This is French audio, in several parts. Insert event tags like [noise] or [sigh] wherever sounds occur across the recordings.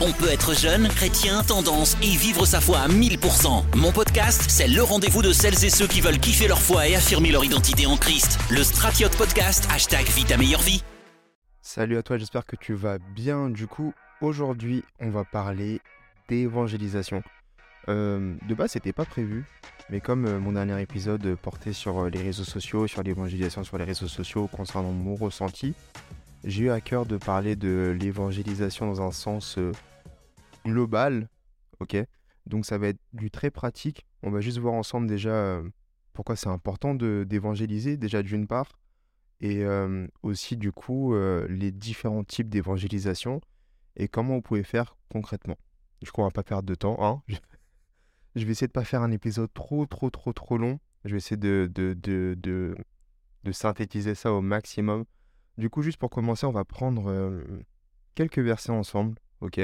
On peut être jeune, chrétien, tendance et vivre sa foi à 1000%. Mon podcast, c'est le rendez-vous de celles et ceux qui veulent kiffer leur foi et affirmer leur identité en Christ. Le Stratiote Podcast, hashtag Vie ta meilleure vie. Salut à toi, j'espère que tu vas bien. Du coup, aujourd'hui, on va parler d'évangélisation. Euh, de base, c'était pas prévu, mais comme euh, mon dernier épisode portait sur euh, les réseaux sociaux, sur l'évangélisation sur les réseaux sociaux concernant mon ressenti, j'ai eu à cœur de parler de l'évangélisation dans un sens euh, global, ok Donc ça va être du très pratique. On va juste voir ensemble déjà euh, pourquoi c'est important d'évangéliser, déjà d'une part, et euh, aussi du coup les différents types d'évangélisation et comment on pouvait faire concrètement. Du coup, on va pas perdre de temps, hein [laughs] Je vais essayer de pas faire un épisode trop, trop, trop, trop long. Je vais essayer de, de, de, de synthétiser ça au maximum. Du coup, juste pour commencer, on va prendre euh, quelques versets ensemble, ok?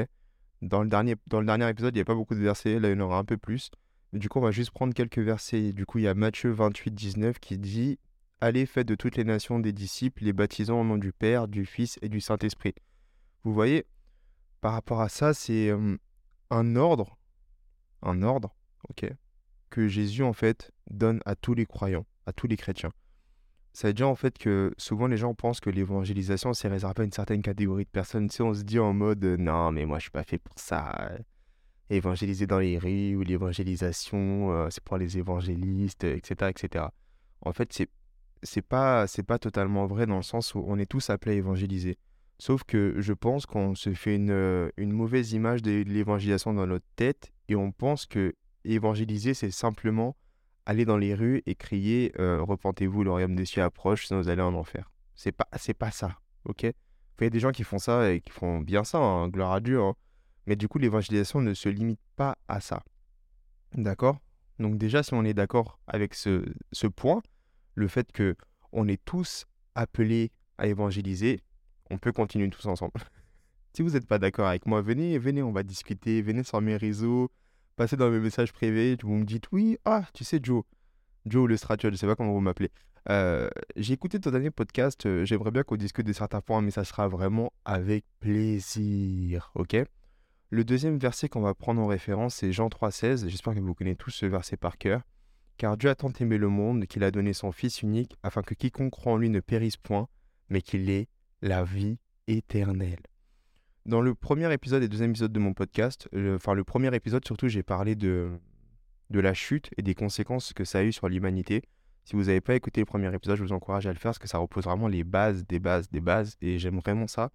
Dans le, dernier, épisode, il n'y a pas beaucoup de versets, là il y en aura un peu plus. Du coup, on va juste prendre quelques versets. Du coup, il y a Matthieu 28, 19 qui dit Allez, faites de toutes les nations des disciples, les baptisant au nom du Père, du Fils et du Saint-Esprit. Vous voyez, par rapport à ça, c'est euh, un ordre, un ordre, ok, que Jésus en fait donne à tous les croyants, à tous les chrétiens. Ça veut dire en fait que souvent les gens pensent que l'évangélisation c'est réservé à une certaine catégorie de personnes. Tu sais, on se dit en mode euh, non, mais moi je suis pas fait pour ça. Évangéliser dans les rues ou l'évangélisation, euh, c'est pour les évangélistes, etc., etc. En fait, c'est c'est pas c'est pas totalement vrai dans le sens où on est tous appelés à évangéliser. Sauf que je pense qu'on se fait une, euh, une mauvaise image de l'évangélisation dans notre tête et on pense que évangéliser c'est simplement aller dans les rues et crier euh, repentez-vous le royaume des cieux approche sinon vous allez en enfer. C'est pas c'est pas ça ok? Il y a des gens qui font ça et qui font bien ça hein, gloire à Dieu hein. mais du coup l'évangélisation ne se limite pas à ça. D'accord? Donc déjà si on est d'accord avec ce, ce point le fait que on est tous appelés à évangéliser on peut continuer tous ensemble. [laughs] Si vous n'êtes pas d'accord avec moi venez venez on va discuter venez sur mes réseaux passez dans mes messages privés, vous me dites oui, ah, tu sais Joe, Joe le Stratio, je sais pas comment vous m'appelez. Euh, j'ai écouté ton dernier podcast, euh, j'aimerais bien qu'on discute de certains points, mais ça sera vraiment avec plaisir, ok? Le deuxième verset qu'on va prendre en référence, c'est Jean 3,16, j'espère que vous connaissez tous ce verset par cœur. Car Dieu a tant aimé le monde qu'il a donné son Fils unique, afin que quiconque croit en lui ne périsse point, mais qu'il ait la vie éternelle. Dans le premier épisode et deuxième épisode de mon podcast, euh, enfin le premier épisode surtout, j'ai parlé de, de la chute et des conséquences que ça a eu sur l'humanité. Si vous n'avez pas écouté le premier épisode, je vous encourage à le faire parce que ça repose vraiment les bases des bases des bases et j'aime vraiment ça.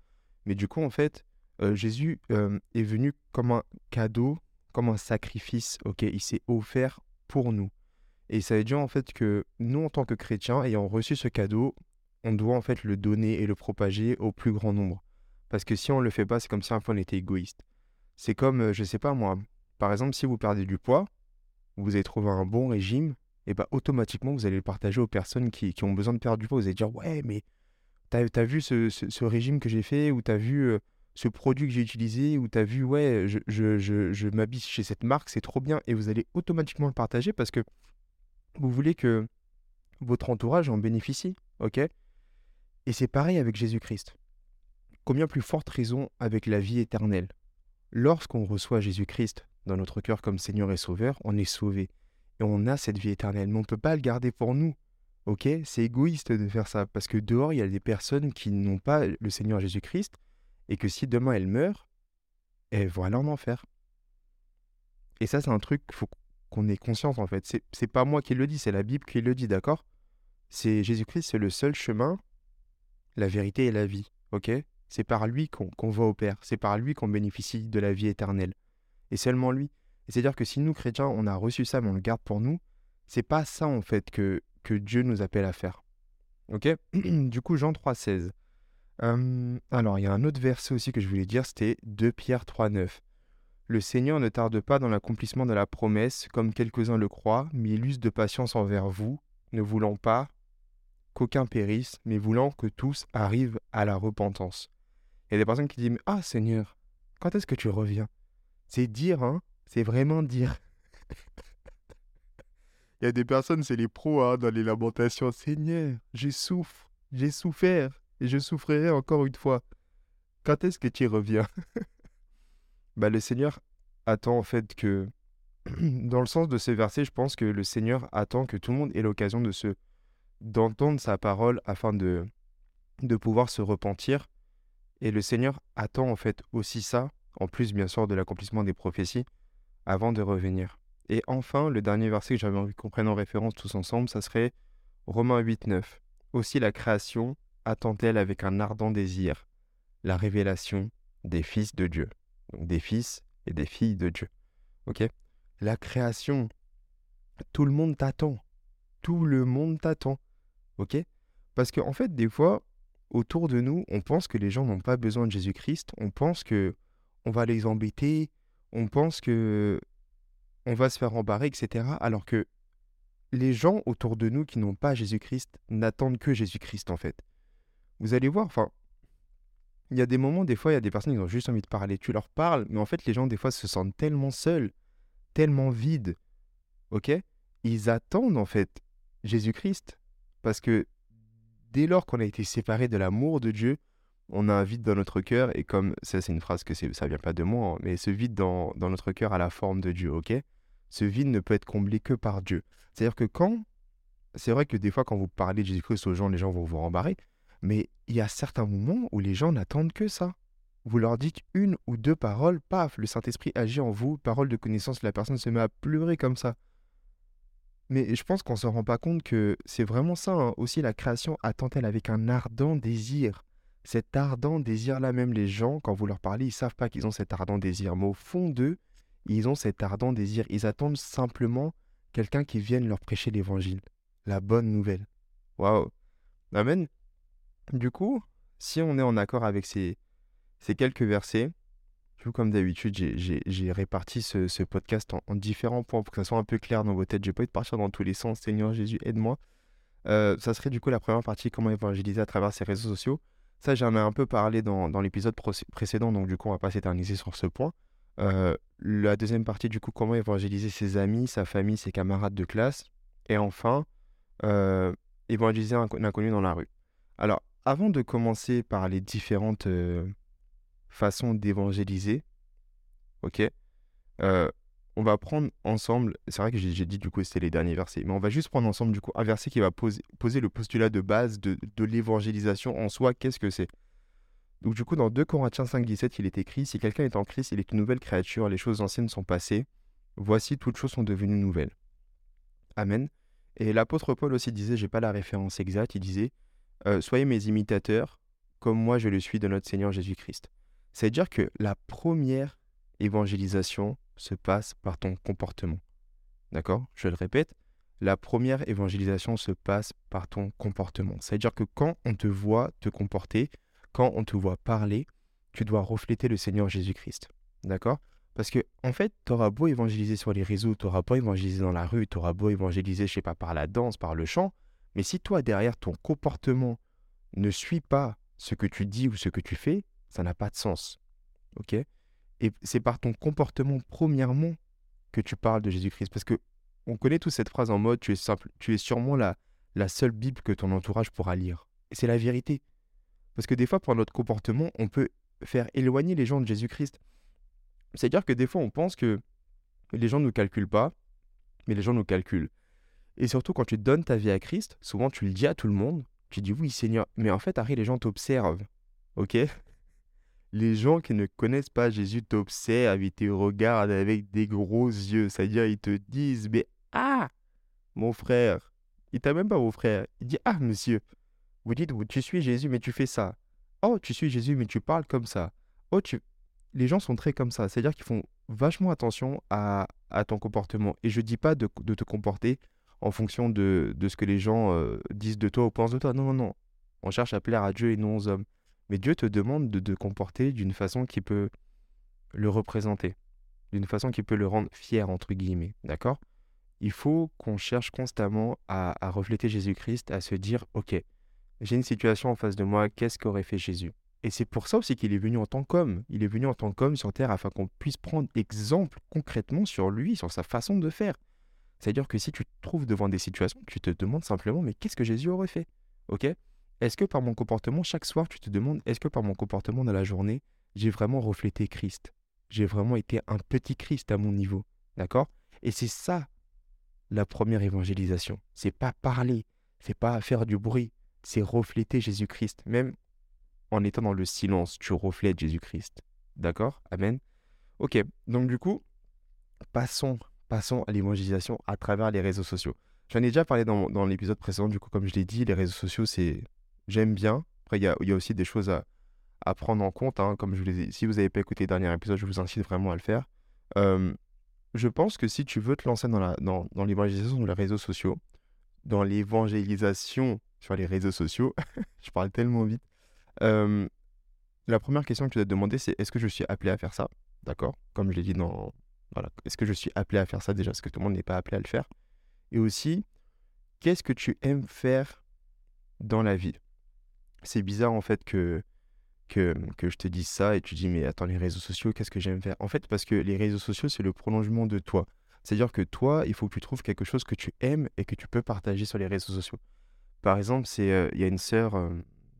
Mais du coup, en fait, euh, Jésus euh, est venu comme un cadeau, comme un sacrifice, ok? Il s'est offert pour nous. Et ça veut dire en fait que nous, en tant que chrétiens, ayant reçu ce cadeau, on doit en fait le donner et le propager au plus grand nombre. Parce que si on le fait pas, c'est comme si un on était égoïste. C'est comme, je sais pas moi, par exemple, si vous perdez du poids, vous avez trouvé un bon régime, et bah automatiquement vous allez le partager aux personnes qui, qui ont besoin de perdre du poids. Vous allez dire, ouais, mais t'as as vu ce, ce- régime que j'ai fait, ou t'as vu ce produit que j'ai utilisé, ou t'as vu, ouais, je, je, je, je m'habille chez cette marque, c'est trop bien, et vous allez automatiquement le partager parce que vous voulez que votre entourage en bénéficie, ok? Et c'est pareil avec Jésus-Christ combien plus forte raison avec la vie éternelle. Lorsqu'on reçoit Jésus-Christ dans notre cœur comme Seigneur et Sauveur, on est sauvé. Et on a cette vie éternelle, mais on ne peut pas le garder pour nous. Ok? C'est égoïste de faire ça, parce que dehors, il y a des personnes qui n'ont pas le Seigneur Jésus-Christ, et que si demain elles meurent, elles vont aller en enfer. Et ça, c'est un truc qu'il faut qu'on ait conscience, en fait. C'est, pas moi qui le dis, c'est la Bible qui le dit, d'accord? C'est Jésus-Christ, c'est le seul chemin, la vérité et la vie, ok? C'est par lui qu'on qu'on va au Père, c'est par lui qu'on bénéficie de la vie éternelle. Et seulement lui. C'est-à-dire que si nous, chrétiens, on a reçu ça, mais on le garde pour nous, c'est pas ça, en fait, que, que Dieu nous appelle à faire. Ok? [clears throat] Du coup, Jean 3,16. Euh, alors, il y a un autre verset aussi que je voulais dire, c'était 2 Pierre 3,9. Le Seigneur ne tarde pas dans l'accomplissement de la promesse, comme quelques-uns le croient, mais il use de patience envers vous, ne voulant pas qu'aucun périsse, mais voulant que tous arrivent à la repentance. Il y a des personnes qui disent Ah Seigneur, quand est-ce que tu reviens? C'est dire, hein C'est vraiment dire. [laughs] Il y a des personnes, c'est les pros hein, dans les lamentations. Seigneur, je souffre, j'ai souffert et je souffrirai encore une fois. Quand est-ce que tu reviens? [laughs] Bah, le Seigneur attend en fait que, [clears throat] dans le sens de ce verset, je pense que le Seigneur attend que tout le monde ait l'occasion de se d'entendre sa parole afin de, de pouvoir se repentir. Et le Seigneur attend en fait aussi ça, en plus bien sûr de l'accomplissement des prophéties, avant de revenir. Et enfin, le dernier verset que j'avais envie qu'on prenne en référence tous ensemble, ça serait Romains 8, 9. Aussi la création attend-elle avec un ardent désir la révélation des fils de Dieu. Donc des fils et des filles de Dieu. Ok? La création, tout le monde t'attend. Tout le monde t'attend. Ok? Parce qu'en en fait, des fois, autour de nous, on pense que les gens n'ont pas besoin de Jésus-Christ. On pense que on va les embêter. On pense que on va se faire embarrer, etc. Alors que les gens autour de nous qui n'ont pas Jésus-Christ n'attendent que Jésus-Christ en fait. Vous allez voir, enfin, il y a des moments, des fois, il y a des personnes qui ont juste envie de parler. Tu leur parles, mais en fait, les gens, des fois, se sentent tellement seuls, tellement vides. Ok? Ils attendent, en fait, Jésus-Christ. Parce que dès lors qu'on a été séparés de l'amour de Dieu, on a un vide dans notre cœur. Et comme ça, c'est une phrase que ça vient pas de moi, hein, mais ce vide dans, dans notre cœur a la forme de Dieu. Ok? Ce vide ne peut être comblé que par Dieu. C'est-à-dire que quand. C'est vrai que des fois, quand vous parlez de Jésus-Christ aux gens, les gens vont vous rembarrer. Mais il y a certains moments où les gens n'attendent que ça. Vous leur dites une ou deux paroles, paf, le Saint-Esprit agit en vous, parole de connaissance, la personne se met à pleurer comme ça. Mais je pense qu'on ne se rend pas compte que c'est vraiment ça. Hein. Aussi, la création attend-elle avec un ardent désir. Cet ardent désir-là, même les gens, quand vous leur parlez, ils savent pas qu'ils ont cet ardent désir. Mais au fond d'eux, ils ont cet ardent désir. Ils attendent simplement quelqu'un qui vienne leur prêcher l'évangile, la bonne nouvelle. Waouh. Amen. Du coup, si on est en accord avec ces, ces quelques versets, comme d'habitude, j'ai réparti ce, podcast en, différents points pour que ça soit un peu clair dans vos têtes. Je vais pas de partir dans tous les sens. Seigneur Jésus, aide-moi. Euh, ça serait du coup la première partie, comment évangéliser à travers ces réseaux sociaux. Ça, j'en ai un peu parlé dans, l'épisode précédent, donc du coup, on va pas s'éterniser sur ce point. Euh, la deuxième partie, du coup, comment évangéliser ses amis, sa famille, ses camarades de classe. Et enfin, euh, évangéliser un inconnu dans la rue. Alors, avant de commencer par les différentes façons d'évangéliser, ok, on va prendre ensemble, c'est vrai que j'ai dit du coup c'était les derniers versets, mais on va juste prendre ensemble du coup un verset qui va poser, poser le postulat de base de, de l'évangélisation en soi, qu'est-ce que c'est? Donc du coup dans 2 Corinthiens 5, 17, il est écrit, si quelqu'un est en Christ, il est une nouvelle créature, les choses anciennes sont passées, voici toutes choses sont devenues nouvelles. Amen. Et l'apôtre Paul aussi disait, j'ai pas la référence exacte, il disait, euh, soyez mes imitateurs, comme moi je le suis de notre Seigneur Jésus-Christ. C'est-à-dire que la première évangélisation se passe par ton comportement. D'accord? Je le répète, la première évangélisation se passe par ton comportement. C'est-à-dire que quand on te voit te comporter, quand on te voit parler, tu dois refléter le Seigneur Jésus-Christ. D'accord? Parce que, en fait, tu auras beau évangéliser sur les réseaux, tu auras beau évangéliser dans la rue, tu auras beau évangéliser, je sais pas, par la danse, par le chant, mais si toi, derrière, ton comportement ne suit pas ce que tu dis ou ce que tu fais, ça n'a pas de sens. OK? Et c'est par ton comportement, premièrement, que tu parles de Jésus-Christ. Parce que on connaît tous cette phrase en mode tu es, simple, tu es sûrement la, la seule Bible que ton entourage pourra lire. Et c'est la vérité. Parce que des fois, par notre comportement, on peut faire éloigner les gens de Jésus-Christ. C'est-à-dire que des fois, on pense que les gens ne nous calculent pas, mais les gens nous calculent. Et surtout, quand tu donnes ta vie à Christ, souvent tu le dis à tout le monde, tu dis oui Seigneur, mais en fait, Harry, les gens t'observent. Ok? Les gens qui ne connaissent pas Jésus t'observent, ils te regardent avec des gros yeux. C'est-à-dire, ils te disent, mais ah, mon frère. Il t'a même pas mon frère. Il dit, ah, monsieur. Vous dites, tu suis Jésus, mais tu fais ça. Oh, tu suis Jésus, mais tu parles comme ça. Oh, tu... Les gens sont très comme ça. C'est-à-dire qu'ils font vachement attention à, ton comportement. Et je dis pas de, de te comporter en fonction de, ce que les gens euh, disent de toi ou pensent de toi. Non, non, non. On cherche à plaire à Dieu et non aux hommes. Mais Dieu te demande de te comporter d'une façon qui peut le représenter, d'une façon qui peut le rendre fier, entre guillemets. D'accord? Il faut qu'on cherche constamment à, refléter Jésus-Christ, à se dire, OK, j'ai une situation en face de moi, qu'est-ce qu'aurait fait Jésus? Et c'est pour ça aussi qu'il est venu en tant qu'homme. Il est venu en tant qu'homme sur Terre afin qu'on puisse prendre exemple concrètement sur lui, sur sa façon de faire. C'est-à-dire que si tu te trouves devant des situations, tu te demandes simplement, mais qu'est-ce que Jésus aurait fait? Ok? Est-ce que par mon comportement, chaque soir, tu te demandes, est-ce que par mon comportement dans la journée, j'ai vraiment reflété Christ? J'ai vraiment été un petit Christ à mon niveau. D'accord? Et c'est ça la première évangélisation. C'est pas parler, c'est pas faire du bruit, c'est refléter Jésus-Christ. Même en étant dans le silence, tu reflètes Jésus-Christ. D'accord? Amen. Ok, donc du coup, passons, passons à l'évangélisation à travers les réseaux sociaux. J'en ai déjà parlé dans, dans l'épisode précédent, du coup, comme je l'ai dit, les réseaux sociaux, c'est. J'aime bien. Après, il y a, aussi des choses à, prendre en compte. Hein, comme je si vous n'avez pas écouté le dernier épisode, je vous incite vraiment à le faire. Je pense que si tu veux te lancer dans, l'évangélisation sur les réseaux sociaux, dans l'évangélisation sur les réseaux sociaux, [laughs] je parle tellement vite, la première question que tu dois te demander, c'est est-ce que je suis appelé à faire ça? D'accord? Comme je l'ai dit dans. Voilà. Est-ce que je suis appelé à faire ça déjà? Parce que tout le monde n'est pas appelé à le faire? Et aussi, qu'est-ce que tu aimes faire dans la vie? C'est bizarre en fait que, que, que je te dise ça et tu dis mais attends les réseaux sociaux, qu'est-ce que j'aime faire? En fait parce que les réseaux sociaux c'est le prolongement de toi. C'est-à-dire que toi, il faut que tu trouves quelque chose que tu aimes et que tu peux partager sur les réseaux sociaux. Par exemple, euh, il y a une sœur euh,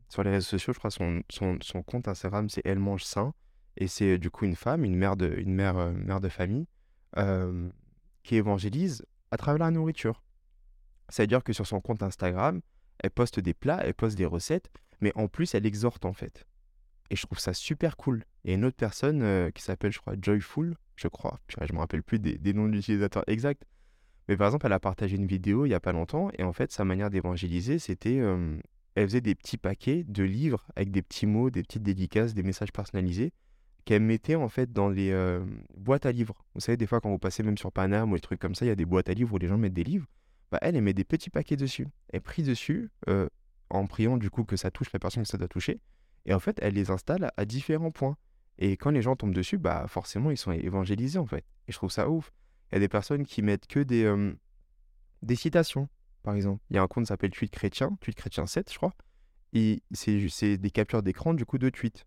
sur les réseaux sociaux, je crois son, son, son compte Instagram c'est Elle mange sain et c'est du coup une femme, une mère de, une mère, euh, mère de famille qui évangélise à travers la nourriture. C'est-à-dire que sur son compte Instagram, elle poste des plats, elle poste des recettes, mais en plus elle exhorte en fait. Et je trouve ça super cool. A une autre personne euh, qui s'appelle, je crois, Joyful, je crois. Je me rappelle plus des, des noms d'utilisateurs exacts. Mais par exemple, elle a partagé une vidéo il y a pas longtemps, et en fait, sa manière d'évangéliser, c'était, euh, elle faisait des petits paquets de livres avec des petits mots, des petites dédicaces, des messages personnalisés qu'elle mettait en fait dans les euh, boîtes à livres. Vous savez, des fois, quand vous passez même sur Paname ou des trucs comme ça, il y a des boîtes à livres où les gens mettent des livres. Bah, elle, elle met des petits paquets dessus. Elle prie dessus en priant du coup que ça touche la personne que ça doit toucher. Et en fait, elle les installe à différents points. Et quand les gens tombent dessus, bah forcément, ils sont évangélisés en fait. Et je trouve ça ouf. Il y a des personnes qui mettent que des, des citations, par exemple. Il y a un compte qui s'appelle Tweet Chrétien, Tweet Chrétien 7, je crois. Et c'est des captures d'écran du coup de tweets.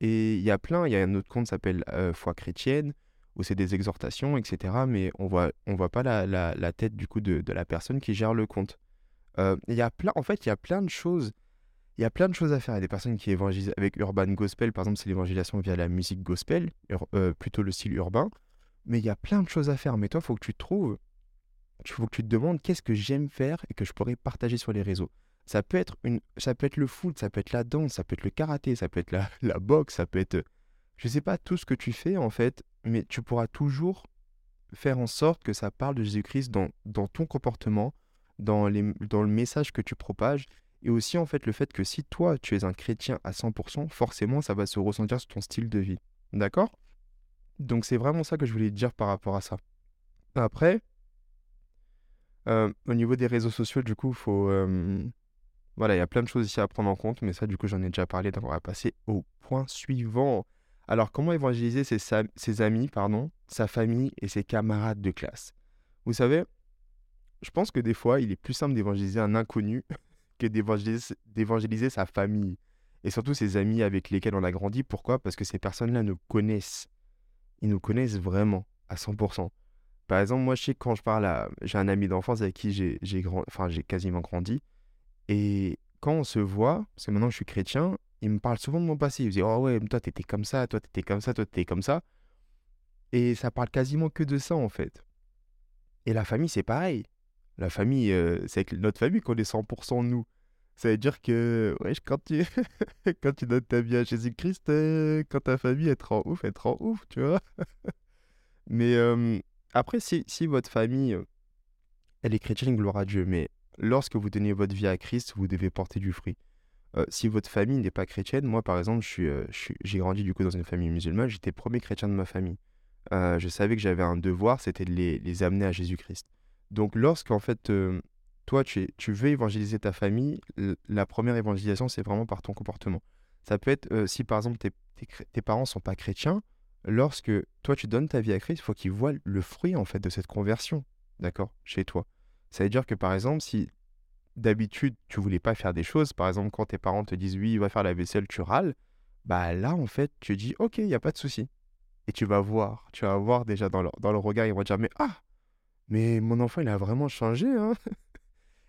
Et il y a plein, il y a un autre compte qui s'appelle Foi chrétienne, où c'est des exhortations, etc. Mais on voit, on voit pas la, la, la tête du coup de, la personne qui gère le compte. Il y a plein, en fait, il y a plein de choses il y a plein de choses à faire. Il y a des personnes qui évangélisent avec Urban Gospel, par exemple, c'est l'évangélisation via la musique gospel, euh, plutôt le style urbain. Mais il y a plein de choses à faire. Mais toi, il faut que tu te trouves, il faut que tu te demandes qu'est-ce que j'aime faire et que je pourrais partager sur les réseaux. Ça peut être, une, ça peut être le foot, ça peut être la danse, ça peut être le karaté, ça peut être la, [laughs] boxe, ça peut être, je sais pas, tout ce que tu fais en fait, mais tu pourras toujours faire en sorte que ça parle de Jésus-Christ dans, dans ton comportement, dans, le message que tu propages et aussi, en fait, le fait que si toi, tu es un chrétien à 100%, forcément, ça va se ressentir sur ton style de vie. D'accord? Donc, c'est vraiment ça que je voulais te dire par rapport à ça. Après, euh, au niveau des réseaux sociaux, du coup, faut. Euh, voilà, il y a plein de choses ici à prendre en compte, mais ça, du coup, j'en ai déjà parlé, donc on va passer au point suivant. Alors, comment évangéliser ses, ses amis, pardon, sa famille et ses camarades de classe? Vous savez, je pense que des fois, il est plus simple d'évangéliser un inconnu [laughs] que d'évangéliser sa famille et surtout ses amis avec lesquels on a grandi. Pourquoi? Parce que ces personnes-là nous connaissent. Ils nous connaissent vraiment à 100%. Par exemple, moi, je sais que quand je parle à... J'ai un ami d'enfance avec qui j'ai grand... enfin, quasiment grandi. Et quand on se voit, parce que maintenant je suis chrétien, il me parle souvent de mon passé. Il me dit Oh ouais, toi t'étais comme ça, toi t'étais comme ça, toi t'étais comme ça. Et ça parle quasiment que de ça en fait. Et la famille, c'est pareil. La famille, euh, c'est avec notre famille qu'on est 100% nous. Ça veut dire que [laughs] quand, tu, donnes ta vie à Jésus-Christ, euh, quand ta famille est en ouf, elle te rend ouf, tu vois. [laughs] mais euh, après, si, votre famille, elle est chrétienne, gloire à Dieu, mais lorsque vous donnez votre vie à Christ, vous devez porter du fruit. si votre famille n'est pas chrétienne, moi par exemple, j'ai grandi du coup dans une famille musulmane, j'étais premier chrétien de ma famille. je savais que j'avais un devoir, c'était de les amener à Jésus-Christ. Donc lorsqu'en fait, toi, tu, veux évangéliser ta famille, la première évangélisation, c'est vraiment par ton comportement. Ça peut être, si par exemple tes, parents ne sont pas chrétiens, lorsque toi tu donnes ta vie à Christ, il faut qu'ils voient le fruit en fait de cette conversion, d'accord, chez toi. Ça veut dire que par exemple, si d'habitude tu voulais pas faire des choses, par exemple quand tes parents te disent oui, va faire la vaisselle, tu râles, bah là en fait tu dis ok, il n'y a pas de souci. Et tu vas voir, tu vas voir déjà dans dans le regard, ils vont dire mais ah, mais mon enfant, il a vraiment changé. Hein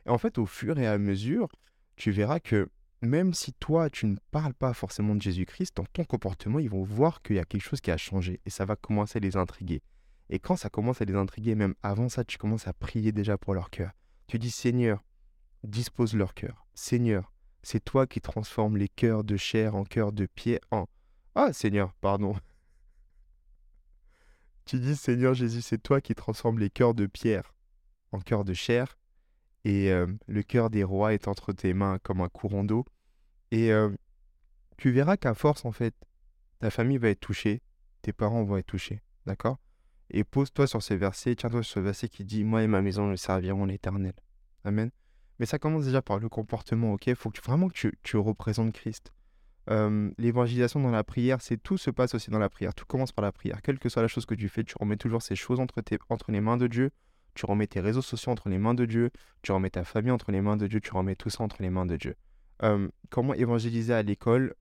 et en fait, au fur et à mesure, tu verras que même si toi, tu ne parles pas forcément de Jésus-Christ, dans ton comportement, ils vont voir qu'il y a quelque chose qui a changé et ça va commencer à les intriguer. Et quand ça commence à les intriguer, même avant ça, tu commences à prier déjà pour leur cœur. Tu dis Seigneur, dispose leur cœur. Seigneur, c'est toi qui transformes les cœurs de chair en cœurs de pied en... Ah Seigneur, pardon. Tu dis Seigneur Jésus, c'est toi qui transformes les cœurs de pierre en cœurs de chair et euh, le cœur des rois est entre tes mains comme un courant d'eau. Et euh, tu verras qu'à force, en fait, ta famille va être touchée, tes parents vont être touchés, d'accord? Et pose-toi sur ces versets, tiens-toi sur ce verset qui dit Moi et ma maison nous serviront l'Éternel. Amen. Mais ça commence déjà par le comportement, ok? Il faut vraiment que tu, représentes Christ. Euh, l'évangélisation dans la prière, c'est tout se passe aussi dans la prière. Tout commence par la prière. Quelle que soit la chose que tu fais, tu remets toujours ces choses entre, les mains de Dieu tu remets tes réseaux sociaux entre les mains de Dieu, tu remets ta famille entre les mains de Dieu, tu remets tout ça entre les mains de Dieu. comment évangéliser à l'école?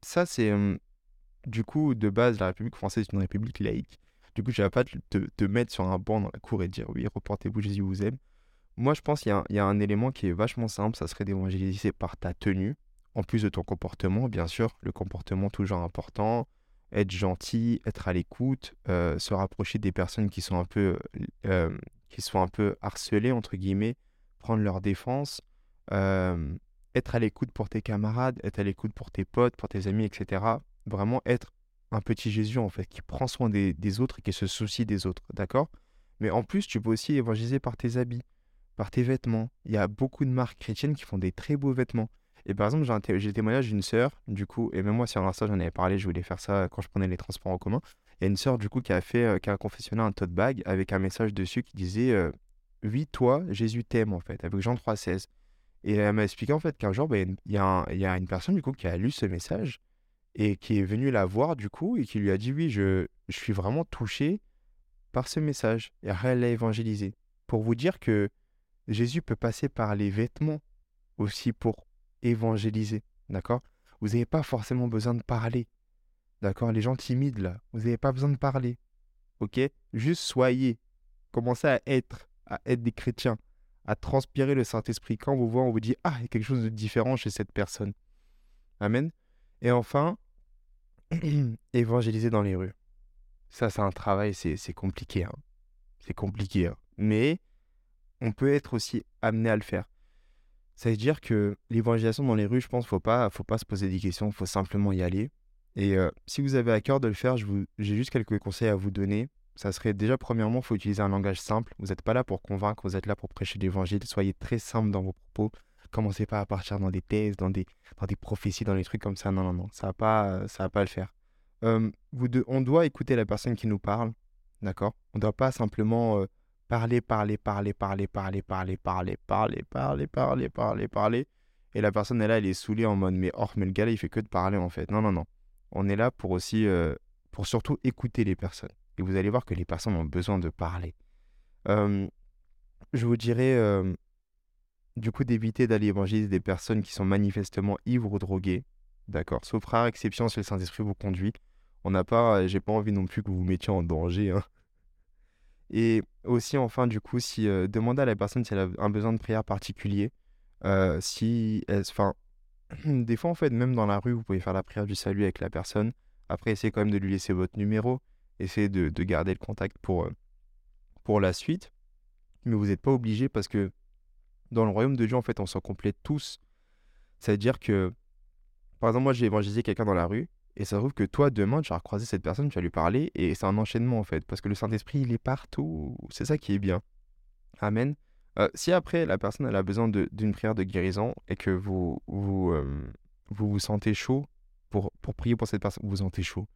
Ça, c'est du coup, de base, la République française est une république laïque. Du coup, tu vas pas te, te, mettre sur un banc dans la cour et dire oui, reportez-vous, Jésus vous aime. Moi, je pense qu'il y, a un élément qui est vachement simple, ça serait d'évangéliser par ta tenue, en plus de ton comportement, bien sûr, le comportement toujours important, être gentil, être à l'écoute, euh, se rapprocher des personnes qui sont un peu, euh, qui sont un peu harcelées, entre guillemets, prendre leur défense, euh, être à l'écoute pour tes camarades, être à l'écoute pour tes potes, pour tes amis, etc. Vraiment être un petit Jésus, en fait, qui prend soin des, des autres et qui se soucie des autres, d'accord? Mais en plus, tu peux aussi évangéliser par tes habits, par tes vêtements. Il y a beaucoup de marques chrétiennes qui font des très beaux vêtements. Et par exemple, j'ai le témoignage d'une sœur, du coup, et même moi, sur l'instant, j'en avais parlé, je voulais faire ça quand je prenais les transports en commun. Il y a une sœur, du coup, qui a fait, euh, qui a confessionné un tote bag avec un message dessus qui disait euh, Oui, toi, Jésus t'aime, en fait, avec Jean 3,16. Et elle m'a expliqué, en fait, qu'un jour, ben, il y, a y a une personne, du coup, qui a lu ce message et qui est venue la voir, du coup, et qui lui a dit Oui, je, je suis vraiment touché par ce message. Et elle l'a évangélisé. Pour vous dire que Jésus peut passer par les vêtements aussi pour évangéliser, d'accord? Vous n'avez pas forcément besoin de parler, d'accord? Les gens timides, là, vous n'avez pas besoin de parler, ok? Juste soyez, commencez à être, à être des chrétiens, à transpirer le Saint-Esprit. Quand vous voit, on vous dit, ah, il y a quelque chose de différent chez cette personne. Amen. Et enfin, [clears throat] évangéliser dans les rues. Ça, c'est un travail, c'est compliqué. Hein. C'est compliqué. Hein. Mais on peut être aussi amené à le faire. Ça veut dire que l'évangélisation dans les rues, je pense, faut pas, faut pas se poser des questions, faut simplement y aller. Et si vous avez à cœur de le faire, j'ai juste quelques conseils à vous donner. Ça serait déjà, premièrement, faut utiliser un langage simple. Vous n'êtes pas là pour convaincre, vous êtes là pour prêcher l'évangile. Soyez très simple dans vos propos. Commencez pas à partir dans des thèses, dans des, dans des prophéties, dans des trucs comme ça. Non, non, non, ça va pas, ça va pas le faire. on doit écouter la personne qui nous parle, d'accord? On ne doit pas simplement parler, parler, parler, parler, parler, parler, parler, parler, parler, parler, parler, parler. Et la personne est là, elle est saoulée en mode mais oh mais le gars là il fait que de parler en fait. Non non non. On est là pour aussi pour surtout écouter les personnes. Et vous allez voir que les personnes ont besoin de parler. je vous dirais du coup d'éviter d'aller évangéliser des personnes qui sont manifestement ivres ou droguées. D'accord. Sauf rare exception si le Saint-Esprit vous conduit. On n'a pas, j'ai pas envie non plus que vous vous mettiez en danger. Hein. Et aussi, enfin, du coup, si euh, demander à la personne si elle a un besoin de prière particulier, euh, si, enfin, [clears throat] des fois, en fait, même dans la rue, vous pouvez faire la prière du salut avec la personne. Après, essayez quand même de lui laisser votre numéro. Essayez de, de garder le contact pour, euh, pour la suite. Mais vous n'êtes pas obligé parce que dans le royaume de Dieu, en fait, on s'en complète tous. C'est-à-dire que, par exemple, moi, j'ai évangélisé quelqu'un dans la rue et ça trouve que toi, demain, tu vas recroiser cette personne, tu vas lui parler, et c'est un enchaînement en fait, parce que le Saint-Esprit, il est partout. C'est ça qui est bien. Amen. Euh, si après, la personne elle a besoin d'une prière de guérison et que vous vous, euh, vous, vous sentez chaud pour, pour prier pour cette personne, vous vous sentez chaud,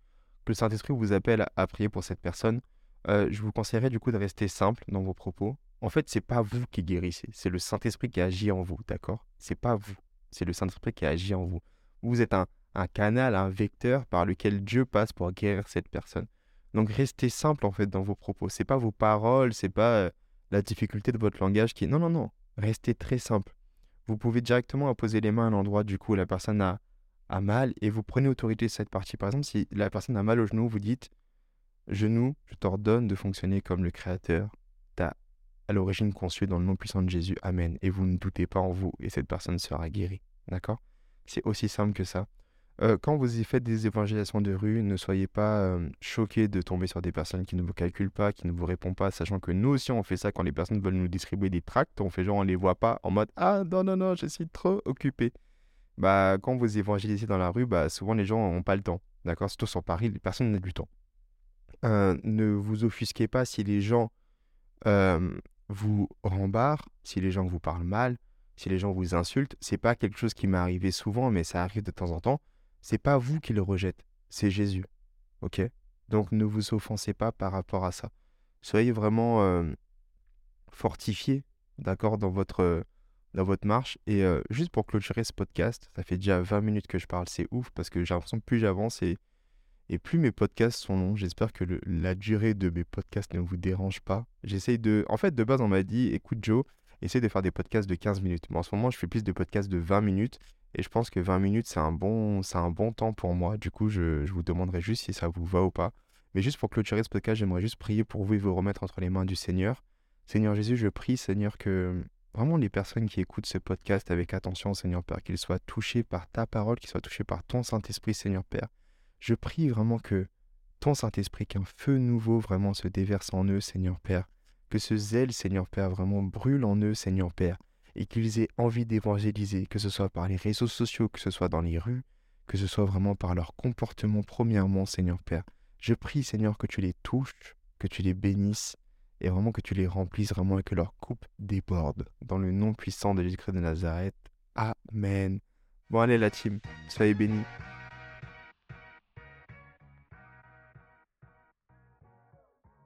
que le Saint-Esprit vous appelle à, prier pour cette personne, euh, je vous conseillerais du coup de rester simple dans vos propos. En fait, c'est pas vous qui guérissez, c'est le Saint-Esprit qui agit en vous, d'accord? C'est pas vous, c'est le Saint-Esprit qui agit en vous. Vous êtes un, un canal, un vecteur par lequel Dieu passe pour guérir cette personne. Donc restez simple en fait dans vos propos. C'est pas vos paroles, c'est pas euh, la difficulté de votre langage qui non non non. Restez très simple. Vous pouvez directement poser les mains à l'endroit du coup où la personne a, a mal et vous prenez autorité de cette partie. Par exemple, si la personne a mal au genou, vous dites genou, je t'ordonne de fonctionner comme le Créateur t'a à l'origine conçu dans le nom puissant de Jésus. Amen. Et vous ne doutez pas en vous et cette personne sera guérie. D'accord? C'est aussi simple que ça. Euh, quand vous y faites des évangélisations de rue, ne soyez pas euh, choqués de tomber sur des personnes qui ne vous calculent pas, qui ne vous répondent pas, sachant que nous aussi on fait ça quand les personnes veulent nous distribuer des tracts, on fait genre on les voit pas en mode ah non non non je suis trop occupé. Bah quand vous évangélisez dans la rue, bah souvent les gens n'ont pas le temps, d'accord? Surtout sur Paris, les personnes n'ont du temps. Euh, ne vous offusquez pas si les gens vous rembarrent, si les gens vous parlent mal, si les gens vous insultent. C'est pas quelque chose qui m'est arrivé souvent, mais ça arrive de temps en temps c'est pas vous qui le rejette, c'est Jésus. Ok? Donc ne vous offensez pas par rapport à ça. Soyez vraiment euh, fortifiés, d'accord, dans votre, votre marche. Et euh, juste pour clôturer ce podcast, ça fait déjà 20 minutes que je parle, c'est ouf parce que j'ai l'impression que plus j'avance et, et plus mes podcasts sont longs. J'espère que la durée de mes podcasts ne vous dérange pas. J'essaye de. En fait, de base, on m'a dit écoute, Joe, essaye de faire des podcasts de 15 minutes. Mais en ce moment, je fais plus de podcasts de 20 minutes et je pense que 20 minutes, c'est un, bon, temps pour moi. Du coup, je, vous demanderai juste si ça vous va ou pas. Mais juste pour clôturer ce podcast, j'aimerais juste prier pour vous et vous remettre entre les mains du Seigneur. Seigneur Jésus, je prie, Seigneur, que vraiment les personnes qui écoutent ce podcast avec attention, Seigneur Père, qu'ils soient touchés par ta parole, qu'ils soient touchés par ton Saint-Esprit, Seigneur Père. Je prie vraiment que ton Saint-Esprit, qu'un feu nouveau vraiment se déverse en eux, Seigneur Père. Que ce zèle, Seigneur Père, vraiment brûle en eux, Seigneur Père et qu'ils aient envie d'évangéliser, que ce soit par les réseaux sociaux, que ce soit dans les rues, que ce soit vraiment par leur comportement premièrement, Seigneur Père. Je prie, Seigneur, que tu les touches, que tu les bénisses, et vraiment que tu les remplisses vraiment et que leur coupe déborde. Dans le nom puissant de Jésus-Christ de Nazareth. Amen. Bon allez la team, soyez bénis.